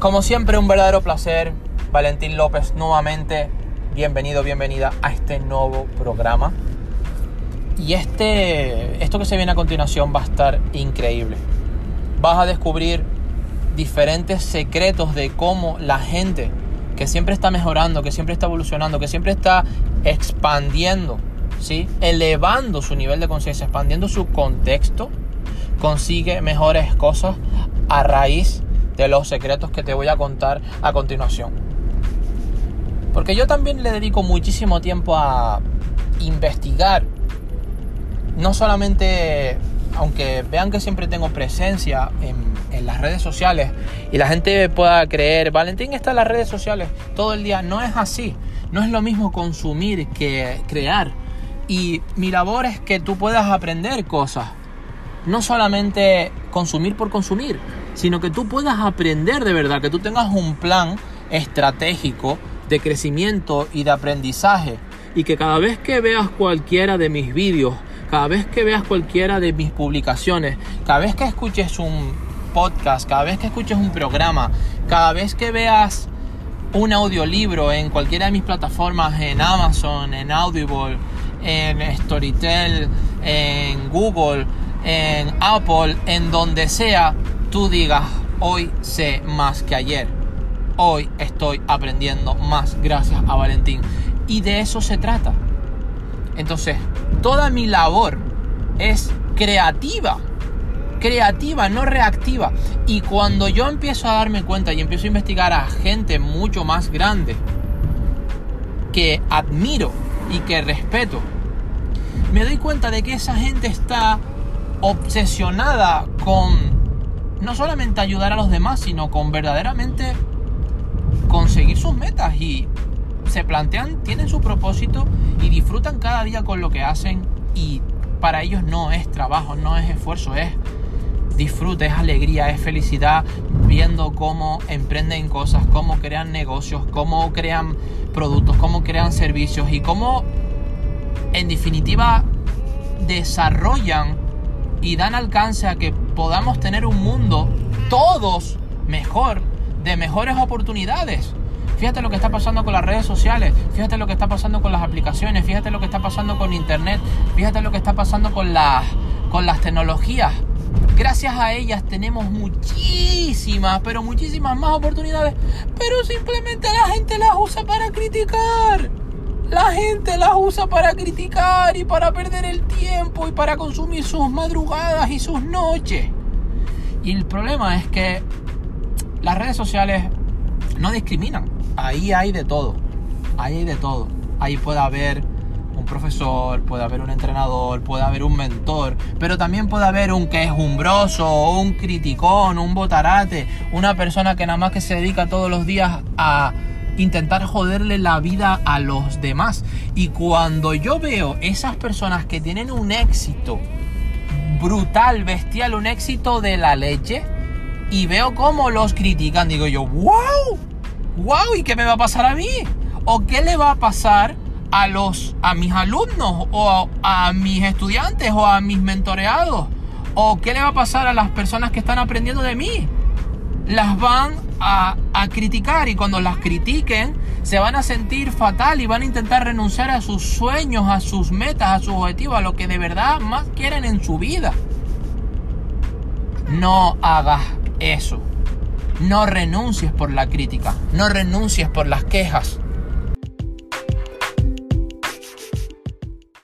Como siempre, un verdadero placer. Valentín López nuevamente. Bienvenido, bienvenida a este nuevo programa. Y este, esto que se viene a continuación va a estar increíble. Vas a descubrir diferentes secretos de cómo la gente que siempre está mejorando, que siempre está evolucionando, que siempre está expandiendo, ¿sí? elevando su nivel de conciencia, expandiendo su contexto, consigue mejores cosas a raíz de los secretos que te voy a contar a continuación. Porque yo también le dedico muchísimo tiempo a investigar, no solamente, aunque vean que siempre tengo presencia en, las redes sociales y la gente pueda creer, Valentín está en las redes sociales todo el día, no es así, no es lo mismo consumir que crear. Y mi labor es que tú puedas aprender cosas, no solamente consumir por consumir, sino que tú puedas aprender de verdad, que tú tengas un plan estratégico de crecimiento y de aprendizaje. Y que cada vez que veas cualquiera de mis vídeos, cada vez que veas cualquiera de mis publicaciones, cada vez que escuches un podcast, cada vez que escuches un programa, cada vez que veas un audiolibro en cualquiera de mis plataformas, en Amazon, en Audible, en Storytel, en Google, en Apple, en donde sea, tú digas, hoy sé más que ayer. Hoy estoy aprendiendo más gracias a Valentín. Y de eso se trata. Entonces, toda mi labor es creativa. Creativa, no reactiva. Y cuando yo empiezo a darme cuenta y empiezo a investigar a gente mucho más grande, que admiro y que respeto, me doy cuenta de que esa gente está obsesionada con no solamente ayudar a los demás, sino con verdaderamente conseguir sus metas y se plantean, tienen su propósito y disfrutan cada día con lo que hacen y para ellos no es trabajo, no es esfuerzo, es disfrute, es alegría, es felicidad viendo cómo emprenden cosas, cómo crean negocios, cómo crean productos, cómo crean servicios y cómo en definitiva desarrollan y dan alcance a que podamos tener un mundo todos mejor, de mejores oportunidades. Fíjate lo que está pasando con las redes sociales, fíjate lo que está pasando con las aplicaciones, fíjate lo que está pasando con internet, fíjate lo que está pasando con las, con las tecnologías. Gracias a ellas tenemos muchísimas, pero muchísimas más oportunidades, pero simplemente la gente las usa para criticar. La gente las usa para criticar y para perder el tiempo y para consumir sus madrugadas y sus noches. Y el problema es que las redes sociales no discriminan. Ahí hay de todo. Ahí hay de todo. Ahí puede haber un profesor, puede haber un entrenador, puede haber un mentor, pero también puede haber un quejumbroso, un criticón, un botarate, una persona que nada más que se dedica todos los días a intentar joderle la vida a los demás. Y cuando yo veo esas personas que tienen un éxito brutal, bestial, un éxito de la leche, y veo cómo los critican, digo yo, wow, wow, ¿y qué me va a pasar a mí? ¿O qué le va a pasar a los a mis alumnos o a, a mis estudiantes o a mis mentoreados? ¿O qué le va a pasar a las personas que están aprendiendo de mí? Las van a, criticar y cuando las critiquen se van a sentir fatal y van a intentar renunciar a sus sueños, a sus metas, a sus objetivos, a lo que de verdad más quieren en su vida. No hagas eso. No renuncies por la crítica, no renuncies por las quejas.